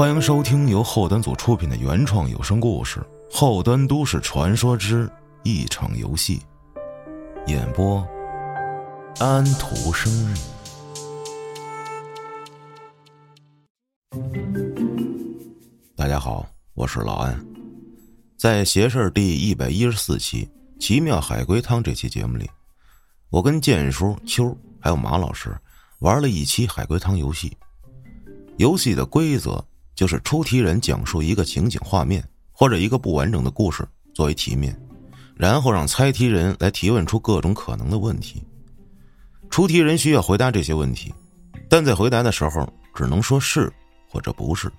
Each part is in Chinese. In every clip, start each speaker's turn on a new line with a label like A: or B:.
A: 欢迎收听由后端组出品的原创有声故事《后端都市传说之一场游戏》，演播安徒生日。大家好，我是老安，在邪事第一百一十四期《奇妙海龟汤》这期节目里，我跟剑叔、秋还有马老师玩了一期海龟汤游戏。游戏的规则。就是出题人讲述一个情景画面或者一个不完整的故事作为题面，然后让猜题人来提问出各种可能的问题。出题人需要回答这些问题，但在回答的时候只能说是或者不是。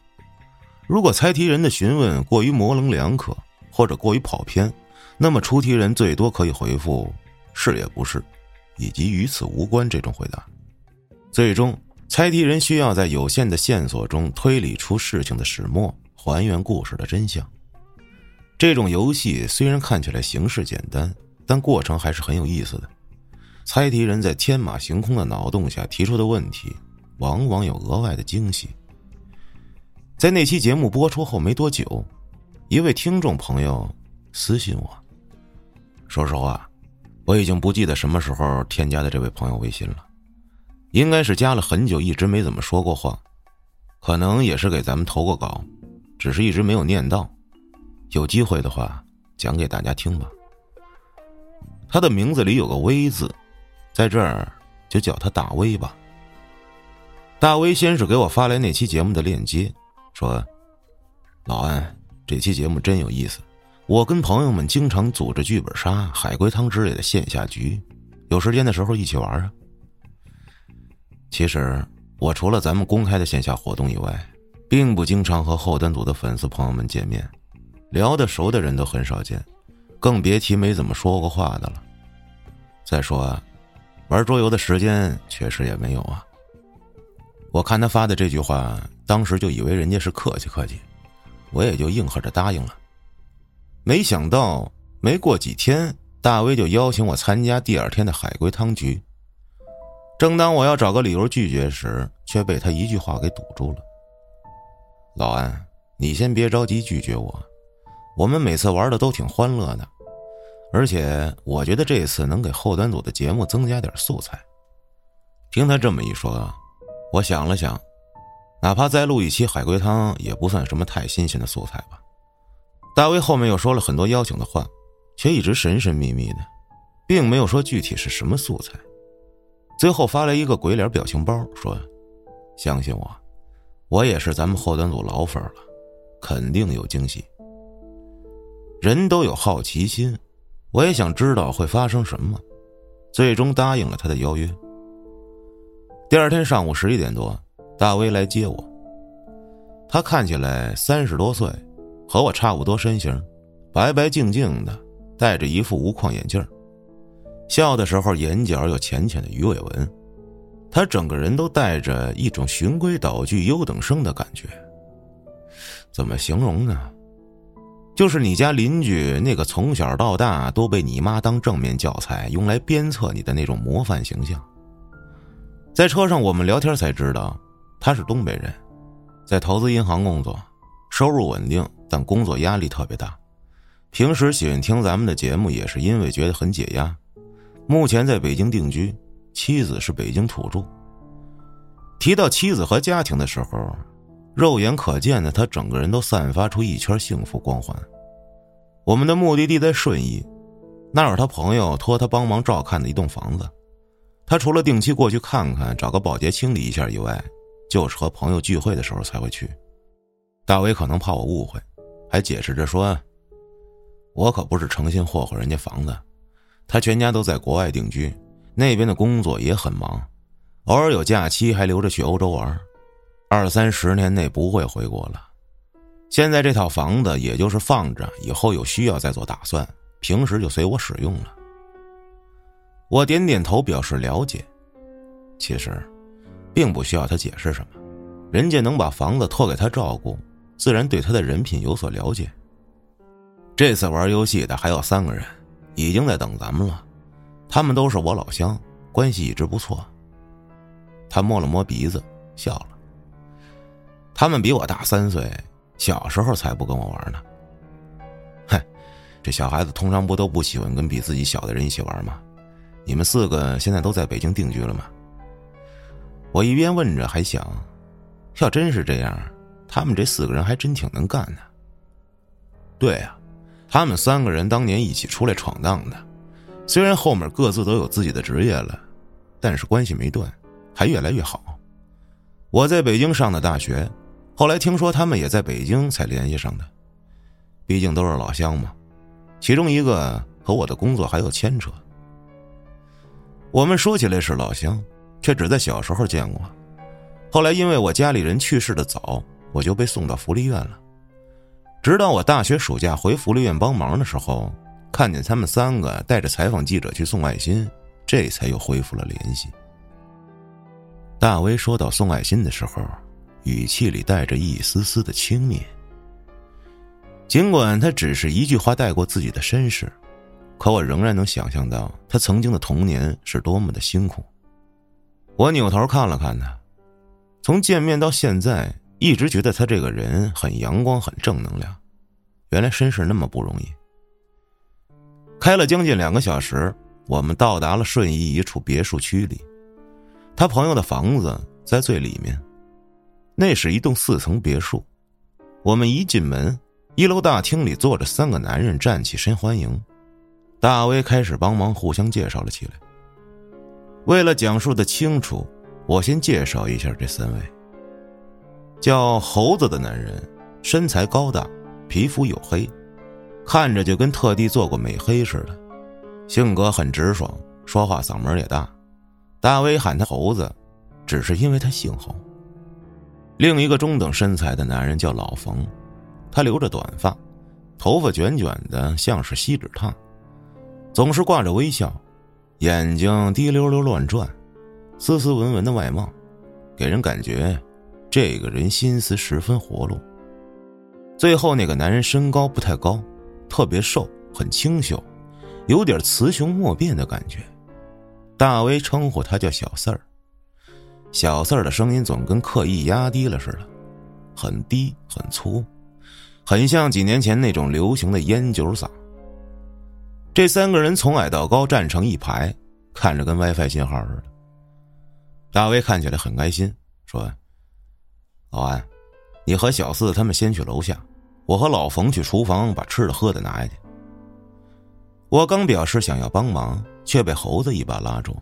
A: 如果猜题人的询问过于模棱两可或者过于跑偏，那么出题人最多可以回复是也不是，以及与此无关这种回答。最终。猜题人需要在有限的线索中推理出事情的始末，还原故事的真相。这种游戏虽然看起来形式简单，但过程还是很有意思的。猜题人在天马行空的脑洞下提出的问题，往往有额外的惊喜。在那期节目播出后没多久，一位听众朋友私信我，说实话，我已经不记得什么时候添加的这位朋友微信了。应该是加了很久，一直没怎么说过话，可能也是给咱们投过稿，只是一直没有念到。有机会的话，讲给大家听吧。他的名字里有个“威”字，在这儿就叫他大威吧。大威先是给我发来那期节目的链接，说：“老安，这期节目真有意思，我跟朋友们经常组织剧本杀、海龟汤之类的线下局，有时间的时候一起玩啊。”其实，我除了咱们公开的线下活动以外，并不经常和后端组的粉丝朋友们见面，聊得熟的人都很少见，更别提没怎么说过话的了。再说啊，玩桌游的时间确实也没有啊。我看他发的这句话，当时就以为人家是客气客气，我也就应和着答应了。没想到，没过几天，大威就邀请我参加第二天的海龟汤局。正当我要找个理由拒绝时，却被他一句话给堵住了。老安，你先别着急拒绝我，我们每次玩的都挺欢乐的，而且我觉得这次能给后端组的节目增加点素材。听他这么一说，我想了想，哪怕再录一期海龟汤，也不算什么太新鲜的素材吧。大威后面又说了很多邀请的话，却一直神神秘秘的，并没有说具体是什么素材。最后发来一个鬼脸表情包，说：“相信我，我也是咱们后端组老粉了，肯定有惊喜。”人都有好奇心，我也想知道会发生什么，最终答应了他的邀约。第二天上午十一点多，大威来接我。他看起来三十多岁，和我差不多身形，白白净净的，戴着一副无框眼镜笑的时候，眼角有浅浅的鱼尾纹，他整个人都带着一种循规蹈矩、优等生的感觉。怎么形容呢？就是你家邻居那个从小到大都被你妈当正面教材用来鞭策你的那种模范形象。在车上我们聊天才知道，他是东北人，在投资银行工作，收入稳定，但工作压力特别大。平时喜欢听咱们的节目，也是因为觉得很解压。目前在北京定居，妻子是北京土著。提到妻子和家庭的时候，肉眼可见的他整个人都散发出一圈幸福光环。我们的目的地在顺义，那有他朋友托他帮忙照看的一栋房子。他除了定期过去看看，找个保洁清理一下以外，就是和朋友聚会的时候才会去。大伟可能怕我误会，还解释着说：“我可不是诚心霍霍人家房子。”他全家都在国外定居，那边的工作也很忙，偶尔有假期还留着去欧洲玩，二三十年内不会回国了。现在这套房子也就是放着，以后有需要再做打算，平时就随我使用了。我点点头表示了解，其实，并不需要他解释什么，人家能把房子托给他照顾，自然对他的人品有所了解。这次玩游戏的还有三个人。已经在等咱们了，他们都是我老乡，关系一直不错。他摸了摸鼻子，笑了。他们比我大三岁，小时候才不跟我玩呢。嗨，这小孩子通常不都不喜欢跟比自己小的人一起玩吗？你们四个现在都在北京定居了吗？我一边问着，还想，要真是这样，他们这四个人还真挺能干的。对呀，他们三个人当年一起出来闯荡的，虽然后面各自都有自己的职业了，但是关系没断，还越来越好。我在北京上的大学，后来听说他们也在北京才联系上的，毕竟都是老乡嘛。其中一个和我的工作还有牵扯。我们说起来是老乡，却只在小时候见过。后来因为我家里人去世的早，我就被送到福利院了。直到我大学暑假回福利院帮忙的时候，看见他们三个带着采访记者去送爱心，这才又恢复了联系。大威说到送爱心的时候，语气里带着一丝丝的轻蔑。尽管他只是一句话带过自己的身世，可我仍然能想象到他曾经的童年是多么的辛苦。我扭头看了看他，从见面到现在，一直觉得他这个人很阳光、很正能量。原来身世那么不容易。开了将近两个小时，我们到达了顺义一处别墅区里。他朋友的房子在最里面，那是一栋四层别墅。我们一进门，一楼大厅里坐着三个男人，站起身欢迎。大威开始帮忙互相介绍了起来。为了讲述的清楚，我先介绍一下这三位。叫猴子的男人，身材高大，皮肤黝黑，看着就跟特地做过美黑似的，性格很直爽，说话嗓门也大。大威喊他猴子，只是因为他姓侯。另一个中等身材的男人叫老冯，他留着短发，头发卷卷的，像是锡纸烫，总是挂着微笑，眼睛滴溜溜乱转，斯斯文文的外貌，给人感觉这个人心思十分活络。最后那个男人身高不太高，特别瘦，很清秀，有点雌雄莫辨的感觉。大威称呼他叫小四儿，小四儿的声音总跟刻意压低了似的，很低很粗，很像几年前那种流行的烟酒嗓。这三个人从矮到高站成一排，看着跟 WiFi 信号似的。大威看起来很开心，说：“老安，你和小四他们先去楼下，我和老冯去厨房把吃的喝的拿下去。”我刚表示想要帮忙。却被猴子一把拉住，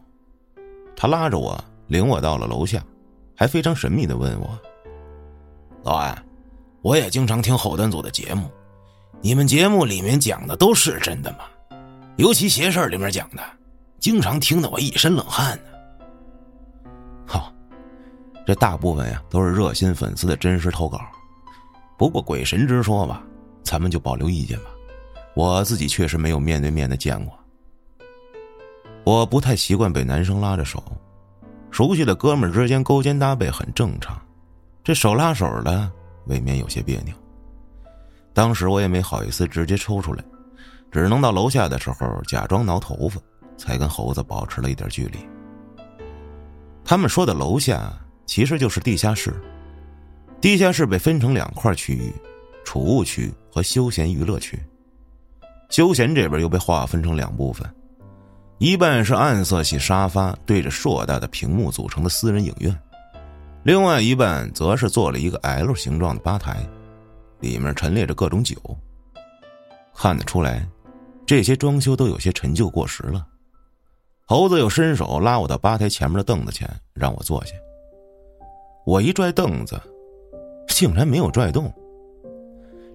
A: 他拉着我，领我到了楼下，还非常神秘的问我：“老安，我也经常听后端组的节目，你们节目里面讲的都是真的吗？尤其邪事里面讲的，经常听得我一身冷汗呢。”好，这大部分呀都是热心粉丝的真实投稿，不过鬼神之说吧，咱们就保留意见吧。我自己确实没有面对面的见过。我不太习惯被男生拉着手，熟悉的哥们之间勾肩搭背很正常，这手拉手的未免有些别扭。当时我也没好意思直接抽出来，只能到楼下的时候假装挠头发，才跟猴子保持了一点距离。他们说的楼下其实就是地下室，地下室被分成两块区域：储物区和休闲娱乐区。休闲这边又被划分成两部分。一半是暗色系沙发对着硕大的屏幕组成的私人影院，另外一半则是做了一个 L 形状的吧台，里面陈列着各种酒。看得出来，这些装修都有些陈旧过时了。猴子又伸手拉我到吧台前面的凳子前，让我坐下。我一拽凳子，竟然没有拽动。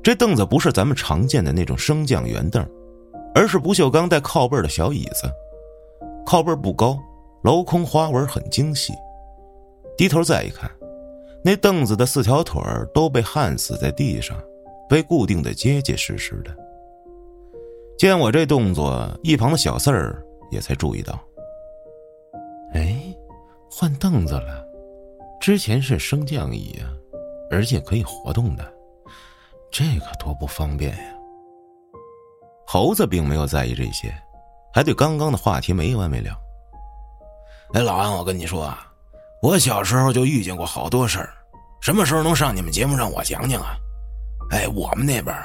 A: 这凳子不是咱们常见的那种升降圆凳，而是不锈钢带靠背的小椅子。靠背不高，镂空花纹很精细。低头再一看，那凳子的四条腿都被焊死在地上，被固定的结结实实的。见我这动作，一旁的小四儿也才注意到。哎，换凳子了，之前是升降椅啊，而且可以活动的，这个多不方便呀。猴子并没有在意这些。还对刚刚的话题没完没了。哎，老安，我跟你说啊，我小时候就遇见过好多事儿，
B: 什么时候能上你们节目让我讲讲啊？哎，我们那边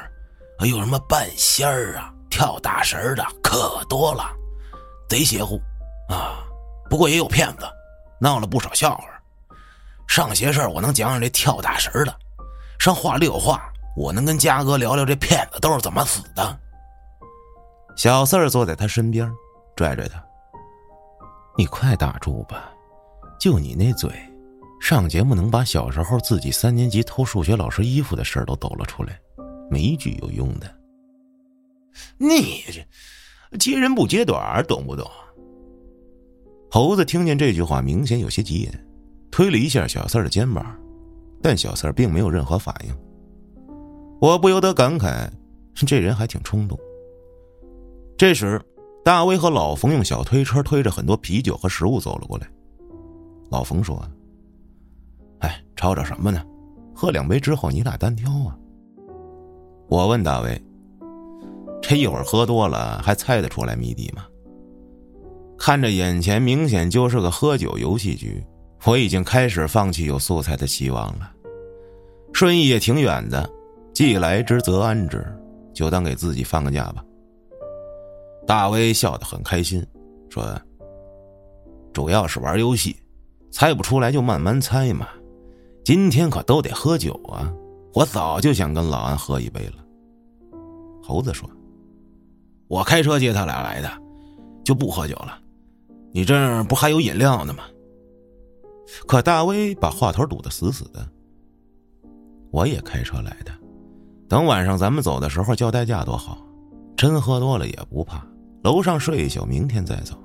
B: 有什么半仙儿啊、跳大神的可多了，贼邪乎啊！不过也有骗子，闹了不少笑话。上邪事我能讲讲这跳大神的；上话里有话，我能跟嘉哥聊聊这骗子都是怎么死的。
A: 小四儿坐在他身边，拽拽他：“你快打住吧，就你那嘴。”上节目能把小时候自己三年级偷数学老师衣服的事儿都抖了出来，没一句有用的。
B: 你这接人不接短，懂不懂？
A: 猴子听见这句话，明显有些急眼，推了一下小四儿的肩膀，但小四儿并没有任何反应。我不由得感慨，这人还挺冲动。这时，大威和老冯用小推车推着很多啤酒和食物走了过来。老冯说。哎，吵吵什么呢？喝两杯之后，你俩单挑啊？我问大卫：“这一会儿喝多了，还猜得出来谜底吗？”看着眼前明显就是个喝酒游戏局，我已经开始放弃有素材的希望了。顺义也挺远的，既来之则安之，就当给自己放个假吧。大威笑得很开心，说：“主要是玩游戏，猜不出来就慢慢猜嘛。”今天可都得喝酒啊！我早就想跟老安喝一杯了。猴子说：“
B: 我开车接他俩来的，就不喝酒了。你这儿不还有饮料呢吗？”
A: 可大威把话头堵得死死的。我也开车来的，等晚上咱们走的时候叫代驾多好。真喝多了也不怕，楼上睡一宿，明天再走。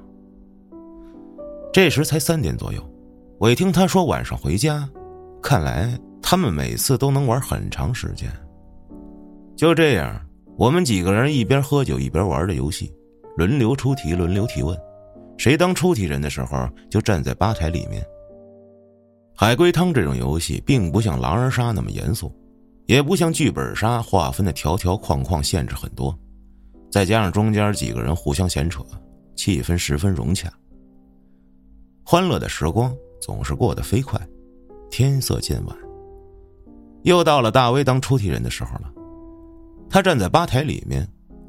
A: 这时才三点左右，我一听他说晚上回家。看来他们每次都能玩很长时间。就这样，我们几个人一边喝酒一边玩着游戏，轮流出题，轮流提问。谁当出题人的时候，就站在吧台里面。海龟汤这种游戏并不像狼人杀那么严肃，也不像剧本杀划分的条条框框限制很多，再加上中间几个人互相闲扯，气氛十分融洽。欢乐的时光总是过得飞快。天色渐晚，又到了大威当出题人的时候了。他站在吧台里面，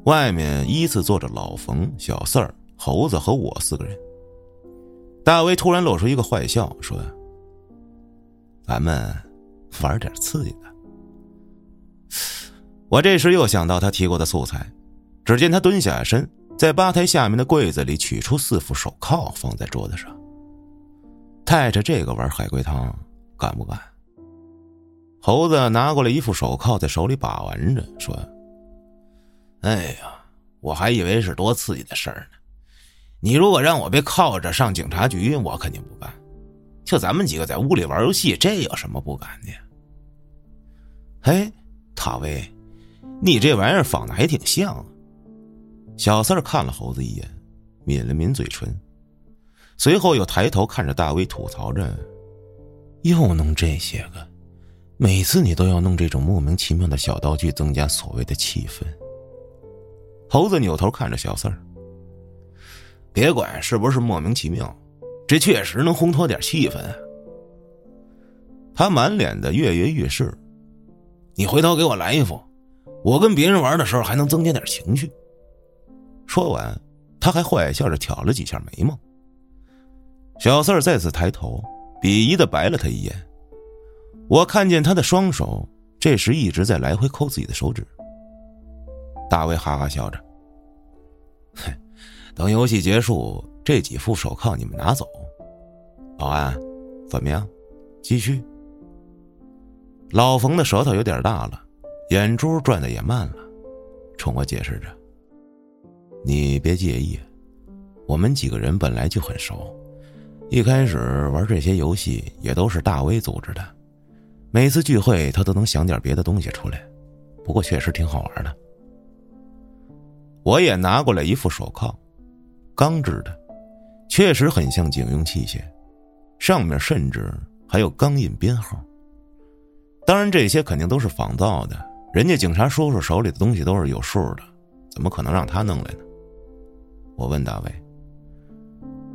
A: 外面依次坐着老冯、小四儿、猴子和我四个人。大威突然露出一个坏笑，说：“咱们玩点刺激的。”我这时又想到他提过的素材，只见他蹲下身，在吧台下面的柜子里取出四副手铐，放在桌子上。带着这个玩海龟汤。敢不敢？猴子拿过来一副手铐，在手里把玩着，说：“
B: 哎呀，我还以为是多刺激的事儿呢。你如果让我被铐着上警察局，我肯定不干。就咱们几个在屋里玩游戏，这有什么不敢的？”
A: 嘿，塔威，你这玩意儿仿的还挺像。啊小四儿看了猴子一眼，抿了抿嘴唇，随后又抬头看着大威，吐槽着。又弄这些个，每次你都要弄这种莫名其妙的小道具，增加所谓的气氛。猴子扭头看着小四儿，
B: 别管是不是莫名其妙，这确实能烘托点气氛。
A: 他满脸的跃跃欲试，
B: 你回头给我来一副，我跟别人玩的时候还能增加点情趣。
A: 说完，他还坏笑着挑了几下眉毛。小四儿再次抬头。鄙夷的白了他一眼，我看见他的双手这时一直在来回抠自己的手指。大卫哈哈笑着：“哼，等游戏结束，这几副手铐你们拿走。”保安，怎么样？继续。老冯的舌头有点大了，眼珠转的也慢了，冲我解释着：“你别介意，我们几个人本来就很熟。”一开始玩这些游戏也都是大威组织的，每次聚会他都能想点别的东西出来，不过确实挺好玩的。我也拿过来一副手铐，钢制的，确实很像警用器械，上面甚至还有钢印编号。当然这些肯定都是仿造的，人家警察叔叔手里的东西都是有数的，怎么可能让他弄来呢？我问大卫：“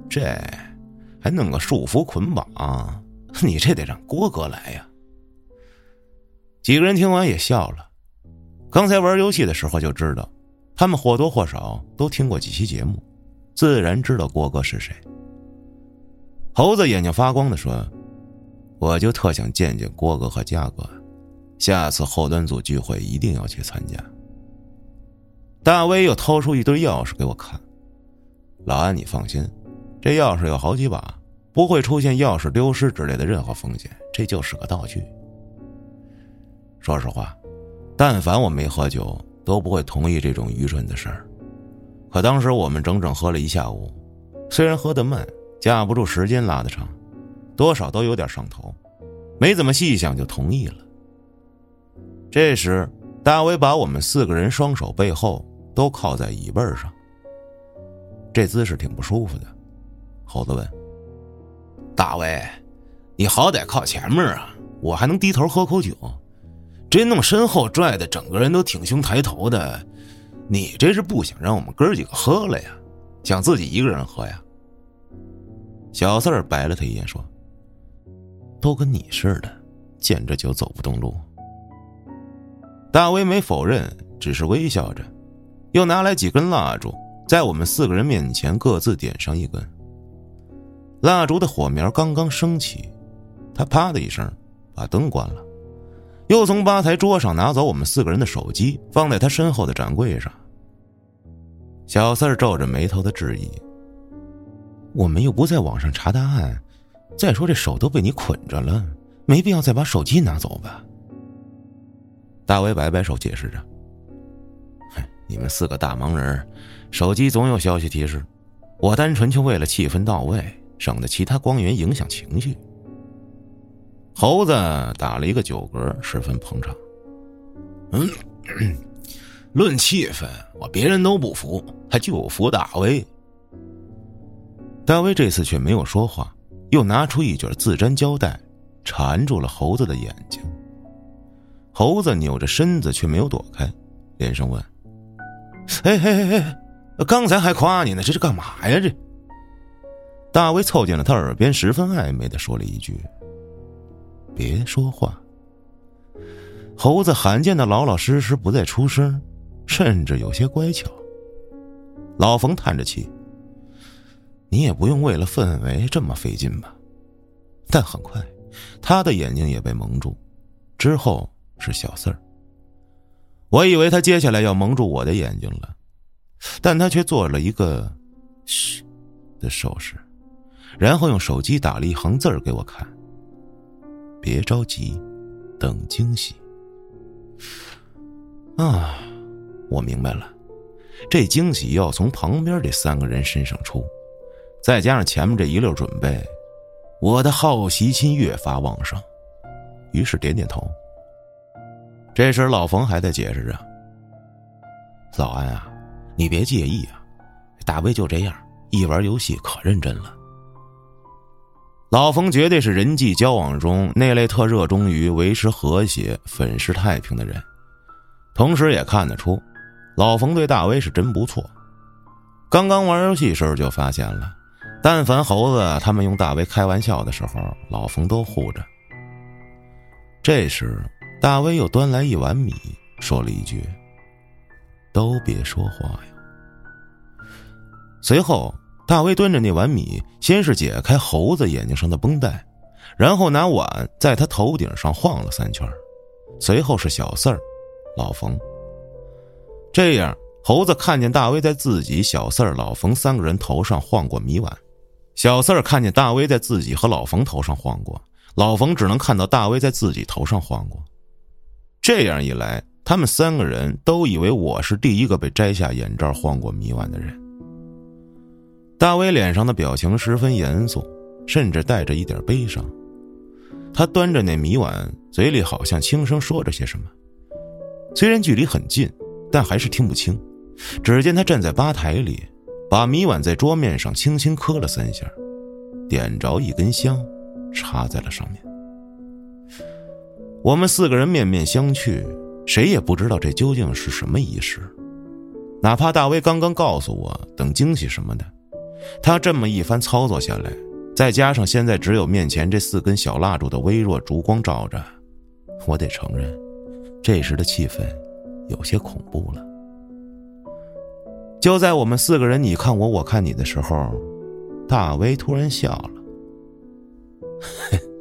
A: 这？”还弄个束缚捆绑，你这得让郭哥来呀！几个人听完也笑了。刚才玩游戏的时候就知道，他们或多或少都听过几期节目，自然知道郭哥是谁。猴子眼睛发光的说：“我就特想见见郭哥和佳哥，下次后端组聚会一定要去参加。”大威又掏出一堆钥匙给我看，老安，你放心，这钥匙有好几把，不会出现钥匙丢失之类的任何风险，这就是个道具。说实话，但凡我没喝酒，都不会同意这种愚蠢的事儿。可当时我们整整喝了一下午，虽然喝得慢，架不住时间拉得长，多少都有点上头，没怎么细想就同意了。这时，大威把我们四个人双手背后。都靠在椅背上，这姿势挺不舒服的。猴子问：“
B: 大卫，你好歹靠前面啊，我还能低头喝口酒。这弄身后拽的，整个人都挺胸抬头的。你这是不想让我们哥几个喝了呀？想自己一个人喝呀？”
A: 小四儿白了他一眼说：“都跟你似的，见着酒走不动路。”大威没否认，只是微笑着。又拿来几根蜡烛，在我们四个人面前各自点上一根。蜡烛的火苗刚刚升起，他啪的一声把灯关了，又从吧台桌上拿走我们四个人的手机，放在他身后的展柜上。小四皱着眉头的质疑：“我们又不在网上查答案，再说这手都被你捆着了，没必要再把手机拿走吧？”大威摆摆手解释着。你们四个大忙人，手机总有消息提示。我单纯就为了气氛到位，省得其他光源影响情绪。猴子打了一个酒嗝，十分捧场。
B: 嗯，论气氛，我别人都不服，还就服大威。
A: 大威这次却没有说话，又拿出一卷自粘胶带，缠住了猴子的眼睛。猴子扭着身子，却没有躲开，连声问。哎哎哎！刚才还夸你呢，这是干嘛呀？这大威凑近了他耳边，十分暧昧的说了一句：“别说话。”猴子罕见的老老实实，不再出声，甚至有些乖巧。老冯叹着气：“你也不用为了氛围这么费劲吧？”但很快，他的眼睛也被蒙住，之后是小四儿。我以为他接下来要蒙住我的眼睛了，但他却做了一个“嘘”的手势，然后用手机打了一行字儿给我看：“别着急，等惊喜。”啊，我明白了，这惊喜要从旁边这三个人身上出，再加上前面这一溜准备，我的好奇心越发旺盛，于是点点头。这时，老冯还在解释着：“老安啊，你别介意啊，大威就这样，一玩游戏可认真了。”老冯绝对是人际交往中那类特热衷于维持和谐、粉饰太平的人，同时也看得出，老冯对大威是真不错。刚刚玩游戏时候就发现了，但凡猴子他们用大威开玩笑的时候，老冯都护着。这时。大威又端来一碗米，说了一句：“都别说话呀。”随后，大威端着那碗米，先是解开猴子眼睛上的绷带，然后拿碗在他头顶上晃了三圈，随后是小四儿、老冯。这样，猴子看见大威在自己、小四儿、老冯三个人头上晃过米碗，小四儿看见大威在自己和老冯头上晃过，老冯只能看到大威在自己头上晃过。这样一来，他们三个人都以为我是第一个被摘下眼罩、晃过米碗的人。大威脸上的表情十分严肃，甚至带着一点悲伤。他端着那米碗，嘴里好像轻声说着些什么，虽然距离很近，但还是听不清。只见他站在吧台里，把米碗在桌面上轻轻磕了三下，点着一根香，插在了上面。我们四个人面面相觑，谁也不知道这究竟是什么仪式。哪怕大威刚刚告诉我等惊喜什么的，他这么一番操作下来，再加上现在只有面前这四根小蜡烛的微弱烛光照着，我得承认，这时的气氛有些恐怖了。就在我们四个人你看我我看你的时候，大威突然笑了。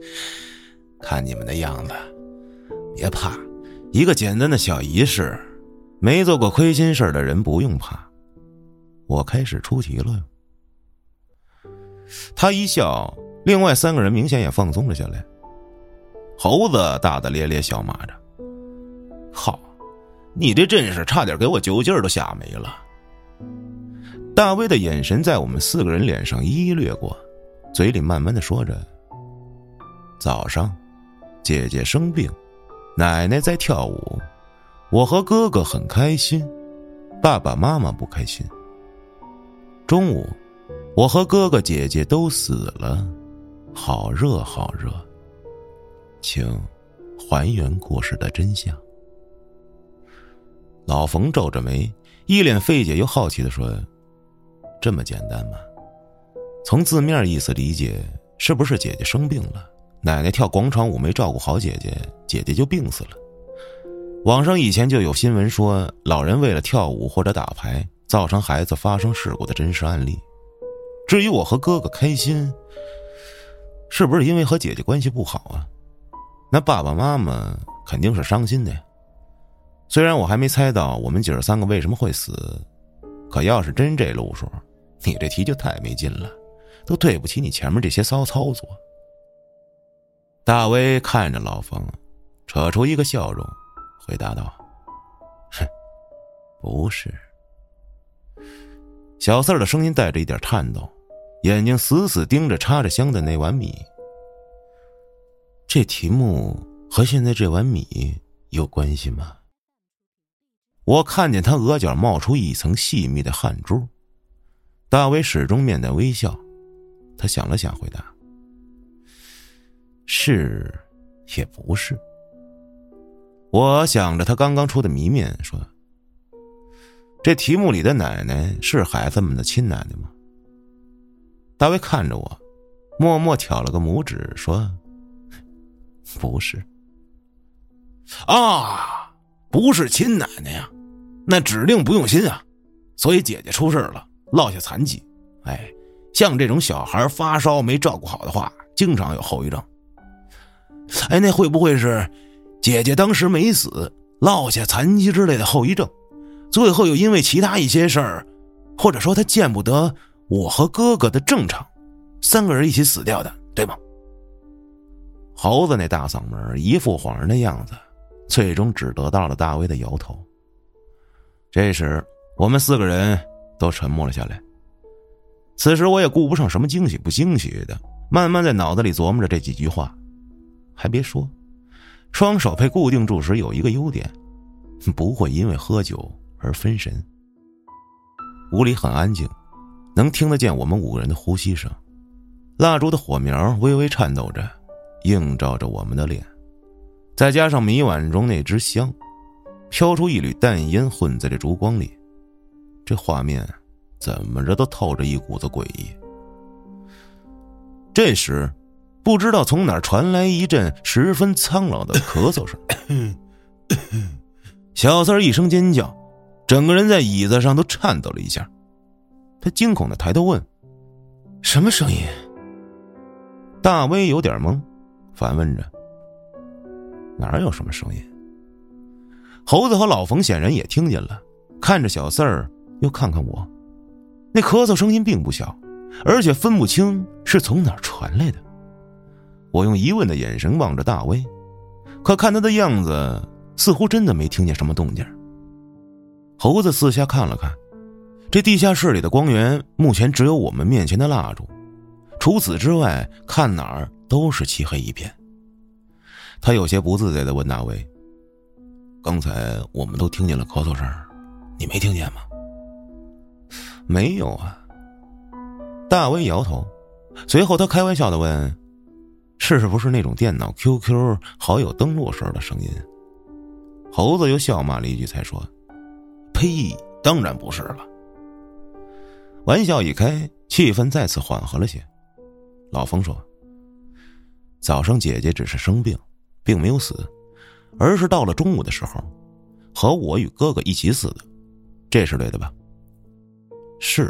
B: 看你们的样子，别怕，一个简单的小仪式，没做过亏心事的人不用怕。
A: 我开始出题了。他一笑，另外三个人明显也放松了下来。猴子大大咧咧笑骂着：“
B: 好，你这阵势差点给我酒劲儿都吓没了。”
A: 大威的眼神在我们四个人脸上一一掠过，嘴里慢慢的说着：“早上，姐姐生病，奶奶在跳舞，我和哥哥很开心，爸爸妈妈不开心。中午。”我和哥哥姐姐都死了，好热好热。请还原故事的真相。老冯皱着眉，一脸费解又好奇的说：“这么简单吗？从字面意思理解，是不是姐姐生病了，奶奶跳广场舞没照顾好姐姐，姐姐就病死了？网上以前就有新闻说，老人为了跳舞或者打牌，造成孩子发生事故的真实案例。”至于我和哥哥开心，是不是因为和姐姐关系不好啊？那爸爸妈妈肯定是伤心的呀。虽然我还没猜到我们姐儿三个为什么会死，可要是真这路数，你这题就太没劲了，都对不起你前面这些骚操作。大威看着老冯，扯出一个笑容，回答道：“哼，不是。”小四儿的声音带着一点颤抖。眼睛死死盯着插着香的那碗米。这题目和现在这碗米有关系吗？我看见他额角冒出一层细密的汗珠。大伟始终面带微笑，他想了想，回答：“是，也不是。”我想着他刚刚出的谜面，说：“这题目里的奶奶是孩子们的亲奶奶吗？”大卫看着我，默默挑了个拇指，说：“不是。”
B: 啊，不是亲奶奶呀，那指定不用心啊。所以姐姐出事了，落下残疾。哎，像这种小孩发烧没照顾好的话，经常有后遗症。哎，那会不会是姐姐当时没死，落下残疾之类的后遗症？最后又因为其他一些事儿，或者说她见不得。我和哥哥的正常，三个人一起死掉的，对吗？
A: 猴子那大嗓门，一副恍然的样子，最终只得到了大威的摇头。这时，我们四个人都沉默了下来。此时，我也顾不上什么惊喜不惊喜的，慢慢在脑子里琢磨着这几句话。还别说，双手被固定住时有一个优点，不会因为喝酒而分神。屋里很安静。能听得见我们五个人的呼吸声，蜡烛的火苗微微颤抖着，映照着我们的脸，再加上米碗中那支香，飘出一缕淡烟混在这烛光里，这画面怎么着都透着一股子诡异。这时，不知道从哪传来一阵十分苍老的咳嗽声，小三儿一声尖叫，整个人在椅子上都颤抖了一下。他惊恐的抬头问：“什么声音？”大威有点懵，反问着：“哪有什么声音？”猴子和老冯显然也听见了，看着小四儿，又看看我，那咳嗽声音并不小，而且分不清是从哪儿传来的。我用疑问的眼神望着大威，可看他的样子，似乎真的没听见什么动静。猴子四下看了看。这地下室里的光源目前只有我们面前的蜡烛，除此之外，看哪儿都是漆黑一片。他有些不自在的问大卫：“刚才我们都听见了咳嗽声，你没听见吗？”“没有啊。”大威摇头，随后他开玩笑的问：“是不是那种电脑 QQ 好友登录时候的声音？”猴子又笑骂了一句，才说：“
B: 呸，当然不是了。”
A: 玩笑一开，气氛再次缓和了些。老冯说：“早上姐姐只是生病，并没有死，而是到了中午的时候，和我与哥哥一起死的，这是对的吧？是。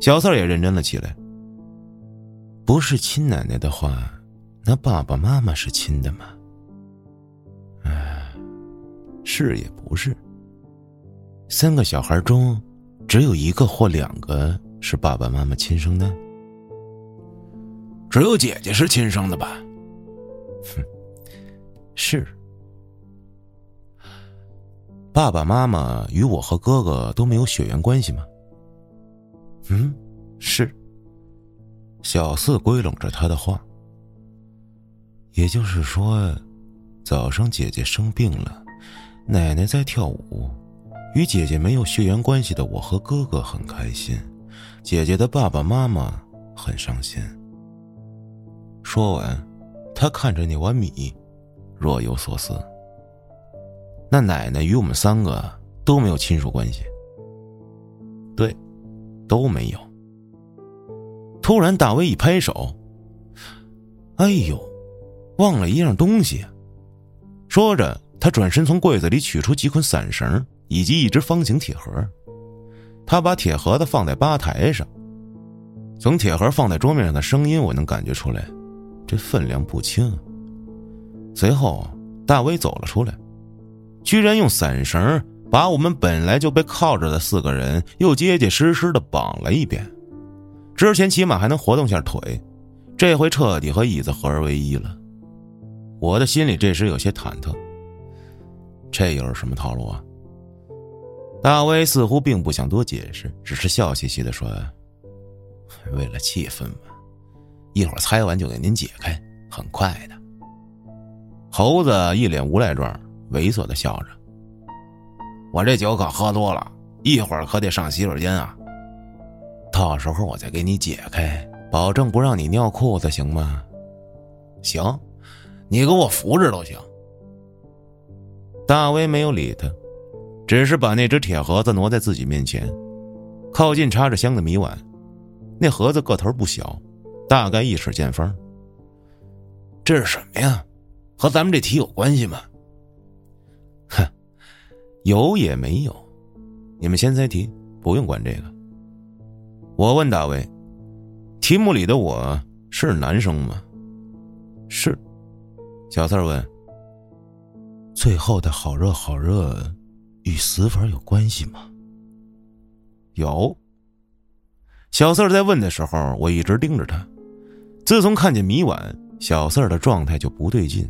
A: 小四也认真了起来。不是亲奶奶的话，那爸爸妈妈是亲的吗？哎，是也不是。三个小孩中，只有一个或两个是爸爸妈妈亲生的。
B: 只有姐姐是亲生的吧？
A: 哼，是。爸爸妈妈与我和哥哥都没有血缘关系吗？嗯，是。小四归拢着他的话，也就是说，早上姐姐生病了，奶奶在跳舞，与姐姐没有血缘关系的我和哥哥很开心，姐姐的爸爸妈妈很伤心。说完，他看着那碗米，若有所思。那奶奶与我们三个都没有亲属关系，对，都没有。突然，大威一拍手：“哎呦，忘了一样东西！”说着，他转身从柜子里取出几捆散绳以及一只方形铁盒。他把铁盒子放在吧台上，从铁盒放在桌面上的声音，我能感觉出来，这分量不轻。随后，大威走了出来，居然用伞绳把我们本来就被铐着的四个人又结结实实的绑了一遍。之前起码还能活动下腿，这回彻底和椅子合二为一了。我的心里这时有些忐忑。这又是什么套路啊？大威似乎并不想多解释，只是笑嘻嘻的说：“为了气氛嘛，一会儿猜完就给您解开，很快的。”猴子一脸无赖状，猥琐的笑着：“我这酒可喝多了，一会儿可得上洗手间啊。”到时候我再给你解开，保证不让你尿裤子，行吗？
B: 行，你给我扶着都行。
A: 大威没有理他，只是把那只铁盒子挪在自己面前，靠近插着香的米碗。那盒子个头不小，大概一尺见方。
B: 这是什么呀？和咱们这题有关系吗？
A: 哼，有也没有。你们先猜题，不用管这个。我问大卫：“题目里的我是男生吗？”是。小四问：“最后的好热好热，与死法有关系吗？”有。小四儿在问的时候，我一直盯着他。自从看见米碗，小四儿的状态就不对劲。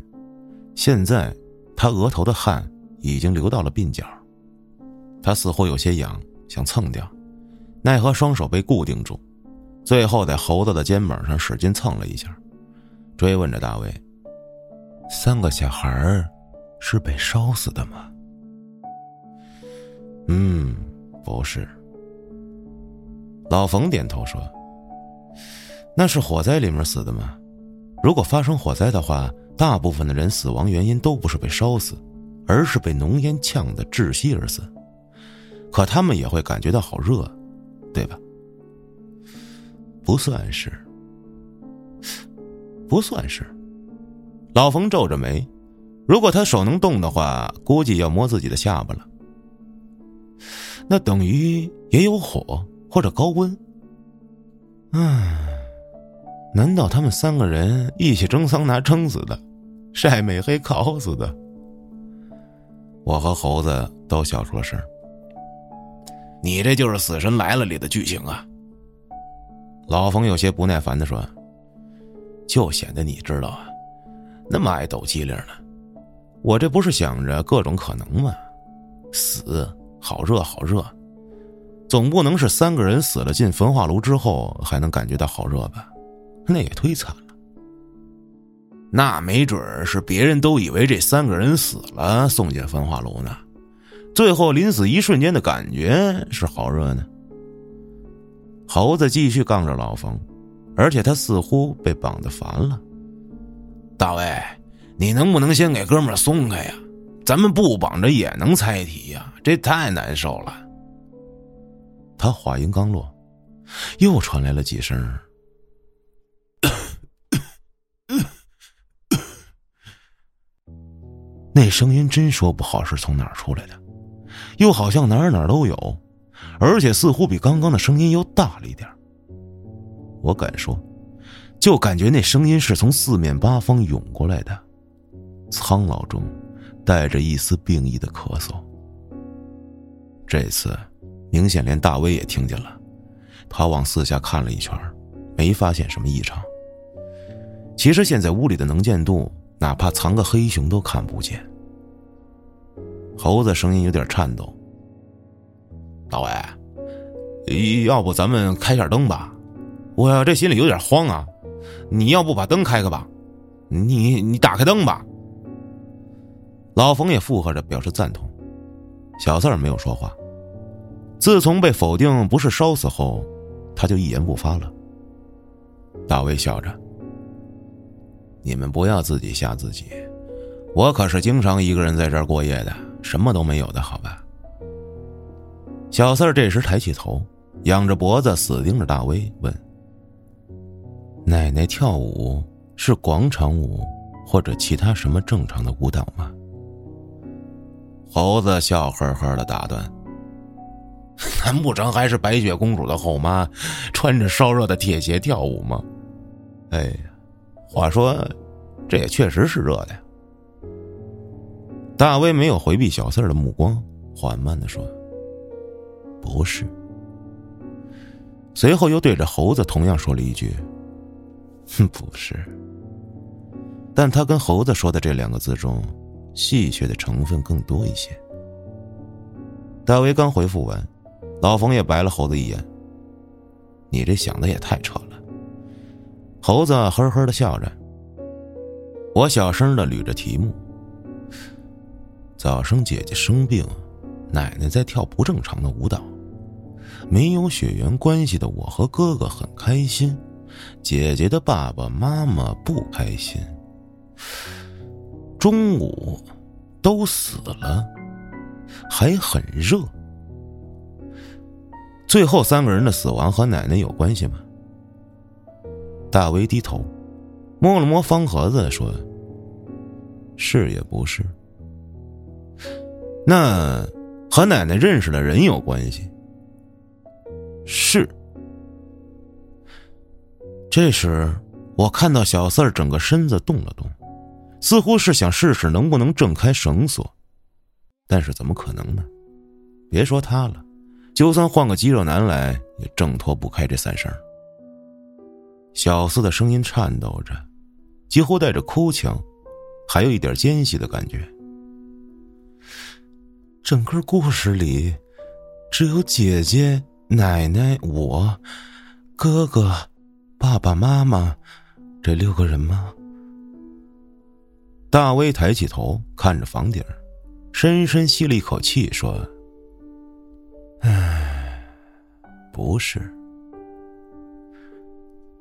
A: 现在，他额头的汗已经流到了鬓角，他似乎有些痒，想蹭掉。奈何双手被固定住，最后在猴子的肩膀上使劲蹭了一下，追问着大卫：“三个小孩是被烧死的吗？”“嗯，不是。”老冯点头说：“那是火灾里面死的吗？如果发生火灾的话，大部分的人死亡原因都不是被烧死，而是被浓烟呛得窒息而死。可他们也会感觉到好热。”对吧？不算是，不算是。老冯皱着眉，如果他手能动的话，估计要摸自己的下巴了。那等于也有火或者高温。嗯，难道他们三个人一起蒸桑拿蒸死的，晒美黑烤死的？我和猴子都笑出了声。
B: 你这就是《死神来了》里的剧情啊！
A: 老冯有些不耐烦的说：“就显得你知道啊，那么爱抖机灵呢。我这不是想着各种可能吗？死好热好热，总不能是三个人死了进焚化炉之后还能感觉到好热吧？那也忒惨了。
B: 那没准是别人都以为这三个人死了送进焚化炉呢。”
A: 最后临死一瞬间的感觉是好热呢。猴子继续杠着老冯，而且他似乎被绑的烦了。
B: 大卫，你能不能先给哥们松开呀？咱们不绑着也能猜题呀，这太难受了。
A: 他话音刚落，又传来了几声。那声音真说不好是从哪儿出来的，又好像哪儿哪儿都有，而且似乎比刚刚的声音又大了一点。我敢说，就感觉那声音是从四面八方涌过来的，苍老中带着一丝病意的咳嗽。这次，明显连大威也听见了，他往四下看了一圈，没发现什么异常。其实现在屋里的能见度。哪怕藏个黑熊都看不见。猴子声音有点颤抖。大伟，要不咱们开下灯吧？我这心里有点慌啊。你要不把灯开开吧？你你打开灯吧。老冯也附和着表示赞同。小四儿没有说话。自从被否定不是烧死后，他就一言不发了。大卫笑着。你们不要自己吓自己，我可是经常一个人在这儿过夜的，什么都没有的，好吧？小四儿这时抬起头，仰着脖子，死盯着大威，问：“奶奶跳舞是广场舞，或者其他什么正常的舞蹈吗？”猴子笑呵呵的打断：“难不成还是白雪公主的后妈，穿着烧热的铁鞋跳舞吗？”哎呀！话说，这也确实是热的呀。大威没有回避小四的目光，缓慢的说：“不是。”随后又对着猴子同样说了一句：“哼，不是。”但他跟猴子说的这两个字中，戏谑的成分更多一些。大威刚回复完，老冯也白了猴子一眼：“你这想的也太扯了。”猴子呵呵的笑着。我小声的捋着题目。早上姐姐生病，奶奶在跳不正常的舞蹈，没有血缘关系的我和哥哥很开心，姐姐的爸爸妈妈不开心。中午都死了，还很热。最后三个人的死亡和奶奶有关系吗？大威低头，摸了摸方盒子，说：“是也不是。那和奶奶认识的人有关系？是。”这时，我看到小四儿整个身子动了动，似乎是想试试能不能挣开绳索，但是怎么可能呢？别说他了，就算换个肌肉男来，也挣脱不开这三绳。小四的声音颤抖着，几乎带着哭腔，还有一点尖细的感觉。整个故事里，只有姐姐、奶奶、我、哥哥、爸爸妈妈这六个人吗？大威抬起头看着房顶，深深吸了一口气，说：“唉，不是。”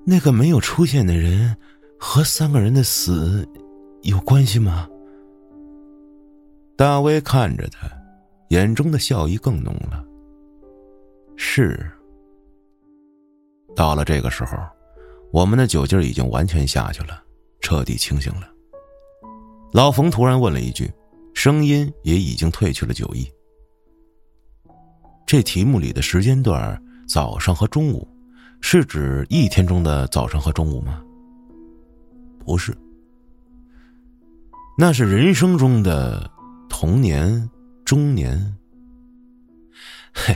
A: 那个没有出现的人，和三个人的死有关系吗？大威看着他，眼中的笑意更浓了。是。到了这个时候，我们的酒劲已经完全下去了，彻底清醒了。老冯突然问了一句，声音也已经褪去了酒意：“这题目里的时间段，早上和中午？”是指一天中的早上和中午吗？不是，那是人生中的童年、中年。嘿，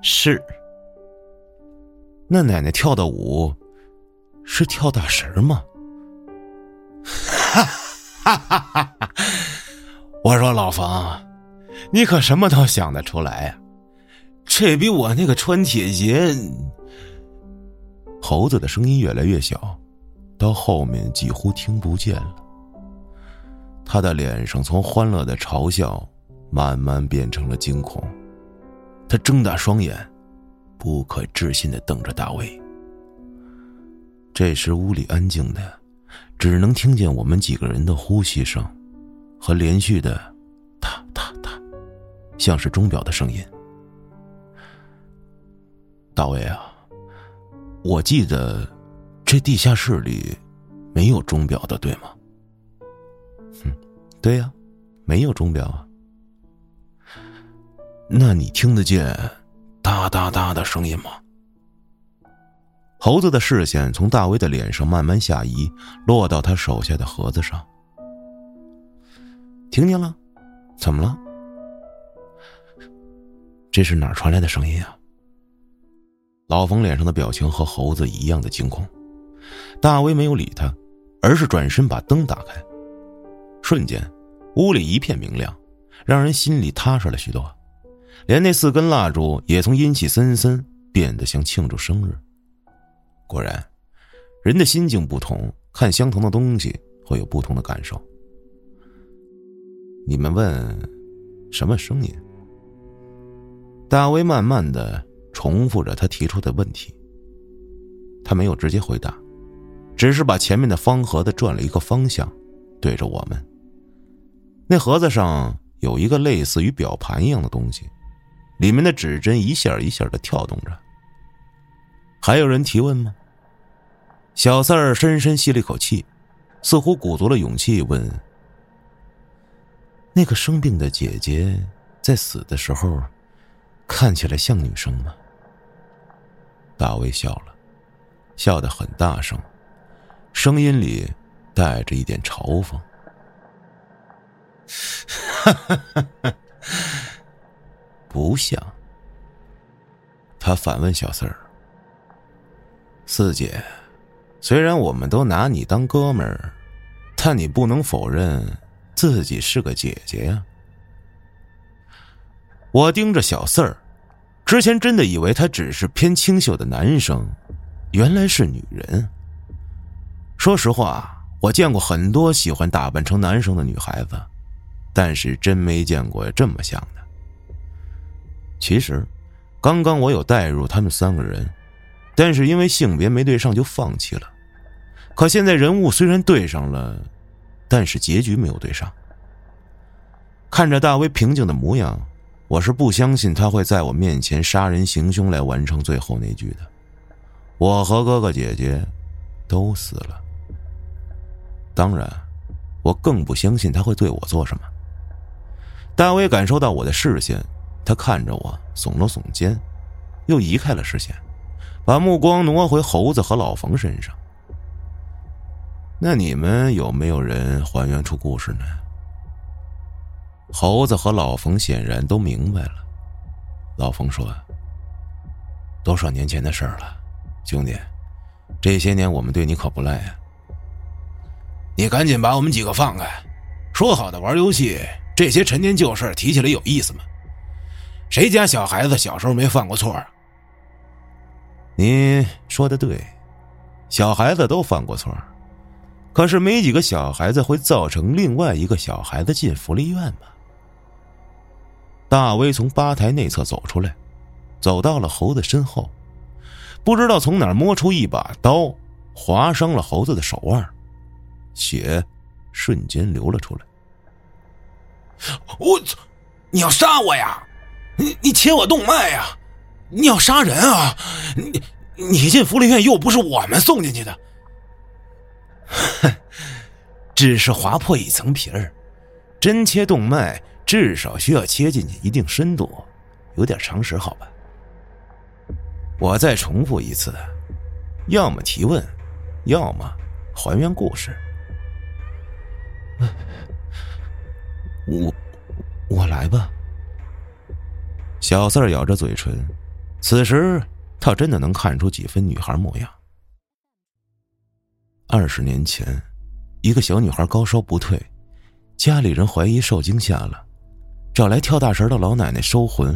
A: 是。那奶奶跳的舞是跳大神吗？哈哈哈哈！我说老冯，你可什么都想得出来呀？这比我那个穿铁鞋。猴子的声音越来越小，到后面几乎听不见了。他的脸上从欢乐的嘲笑慢慢变成了惊恐，他睁大双眼，不可置信的瞪着大卫。这时屋里安静的，只能听见我们几个人的呼吸声，和连续的“哒哒哒”，像是钟表的声音。大卫啊！我记得，这地下室里没有钟表的，对吗？哼，对呀，没有钟表啊。
B: 那你听得见哒哒哒的声音吗？
A: 猴子的视线从大威的脸上慢慢下移，落到他手下的盒子上。听见了？怎么了？
B: 这是哪儿传来的声音啊？
A: 老冯脸上的表情和猴子一样的惊恐。大威没有理他，而是转身把灯打开。瞬间，屋里一片明亮，让人心里踏实了许多。连那四根蜡烛也从阴气森森变得像庆祝生日。果然，人的心境不同，看相同的东西会有不同的感受。你们问，什么声音？大威慢慢的重复着他提出的问题。他没有直接回答，只是把前面的方盒子转了一个方向，对着我们。那盒子上有一个类似于表盘一样的东西。里面的指针一下一下的跳动着。还有人提问吗？小四儿深深吸了一口气，似乎鼓足了勇气问：“那个生病的姐姐在死的时候，看起来像女生吗？”大卫笑了，笑得很大声，声音里带着一点嘲讽：“哈。”不像。他反问小四儿：“四姐，虽然我们都拿你当哥们儿，但你不能否认自己是个姐姐呀。”我盯着小四儿，之前真的以为他只是偏清秀的男生，原来是女人。说实话，我见过很多喜欢打扮成男生的女孩子，但是真没见过这么像的。其实，刚刚我有带入他们三个人，但是因为性别没对上就放弃了。可现在人物虽然对上了，但是结局没有对上。看着大威平静的模样，我是不相信他会在我面前杀人行凶来完成最后那句的。我和哥哥姐姐都死了。当然，我更不相信他会对我做什么。大威感受到我的视线。他看着我，耸了耸肩，又移开了视线，把目光挪回猴子和老冯身上。那你们有没有人还原出故事呢？猴子和老冯显然都明白了。老冯说：“多少年前的事了，兄弟，这些年我们对你可不赖呀。
B: 你赶紧把我们几个放开，说好的玩游戏，这些陈年旧事提起来有意思吗？”谁家小孩子小时候没犯过错啊？
A: 你说的对，小孩子都犯过错，可是没几个小孩子会造成另外一个小孩子进福利院吧？大威从吧台内侧走出来，走到了猴子身后，不知道从哪摸出一把刀，划伤了猴子的手腕，血瞬间流了出来。
B: 我操！你要杀我呀？你你切我动脉呀！你要杀人啊！你你进福利院又不是我们送进去的，
A: 只是划破一层皮儿，真切动脉至少需要切进去一定深度，有点常识好吧？我再重复一次，要么提问，要么还原故事。我我来吧。小四咬着嘴唇，此时他真的能看出几分女孩模样。二十年前，一个小女孩高烧不退，家里人怀疑受惊吓了，找来跳大神的老奶奶收魂，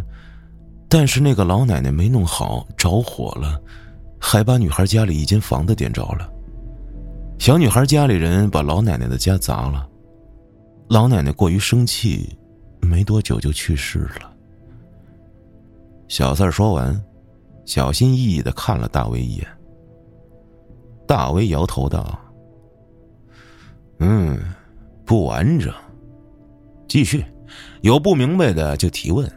A: 但是那个老奶奶没弄好，着火了，还把女孩家里一间房子点着了。小女孩家里人把老奶奶的家砸了，老奶奶过于生气，没多久就去世了。小四儿说完，小心翼翼的看了大威一眼。大威摇头道：“嗯，不完整。继续，有不明白的就提问，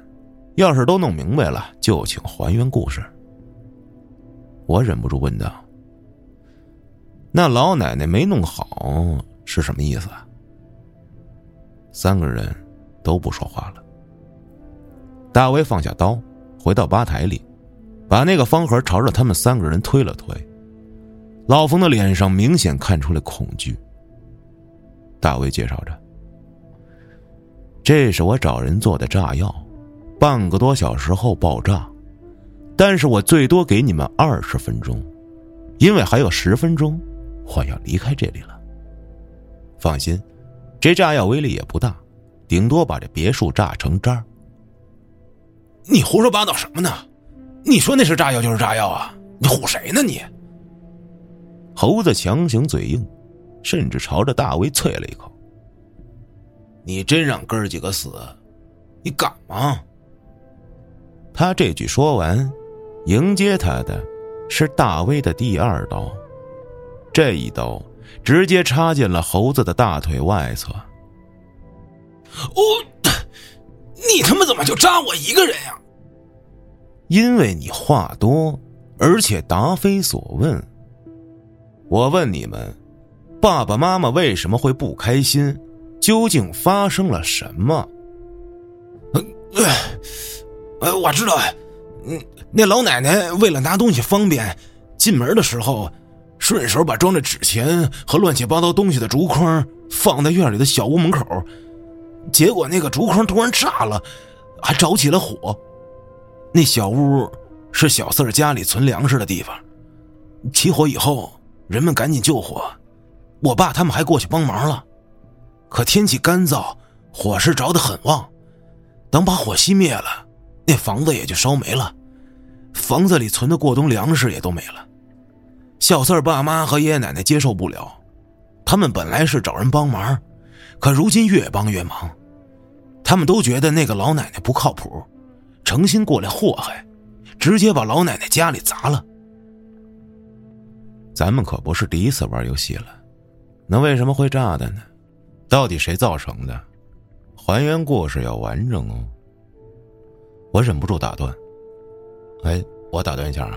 A: 要是都弄明白了，就请还原故事。”我忍不住问道：“那老奶奶没弄好是什么意思？”三个人都不说话了。大威放下刀，回到吧台里，把那个方盒朝着他们三个人推了推。老冯的脸上明显看出了恐惧。大卫介绍着：“这是我找人做的炸药，半个多小时后爆炸，但是我最多给你们二十分钟，因为还有十分钟我要离开这里了。放心，这炸药威力也不大，顶多把这别墅炸成渣。”
B: 你胡说八道什么呢？你说那是炸药就是炸药啊！你唬谁呢你？
A: 猴子强行嘴硬，甚至朝着大威啐了一口。
B: 你真让哥儿几个死，你敢吗？
A: 他这句说完，迎接他的是大威的第二刀，这一刀直接插进了猴子的大腿外侧。
B: 哦。你他妈怎么就扎我一个人呀？
A: 因为你话多，而且答非所问。我问你们，爸爸妈妈为什么会不开心？究竟发生了什么？
B: 呃，我知道，嗯，那老奶奶为了拿东西方便，进门的时候顺手把装着纸钱和乱七八糟东西的竹筐放在院里的小屋门口。结果那个竹筐突然炸了，还着起了火。那小屋是小四儿家里存粮食的地方。起火以后，人们赶紧救火，我爸他们还过去帮忙了。可天气干燥，火势着得很旺。等把火熄灭了，那房子也就烧没了，房子里存的过冬粮食也都没了。小四儿爸妈和爷爷奶奶接受不了，他们本来是找人帮忙。可如今越帮越忙，他们都觉得那个老奶奶不靠谱，诚心过来祸害，直接把老奶奶家里砸了。
A: 咱们可不是第一次玩游戏了，那为什么会炸的呢？到底谁造成的？还原故事要完整哦。我忍不住打断，哎，我打断一下啊，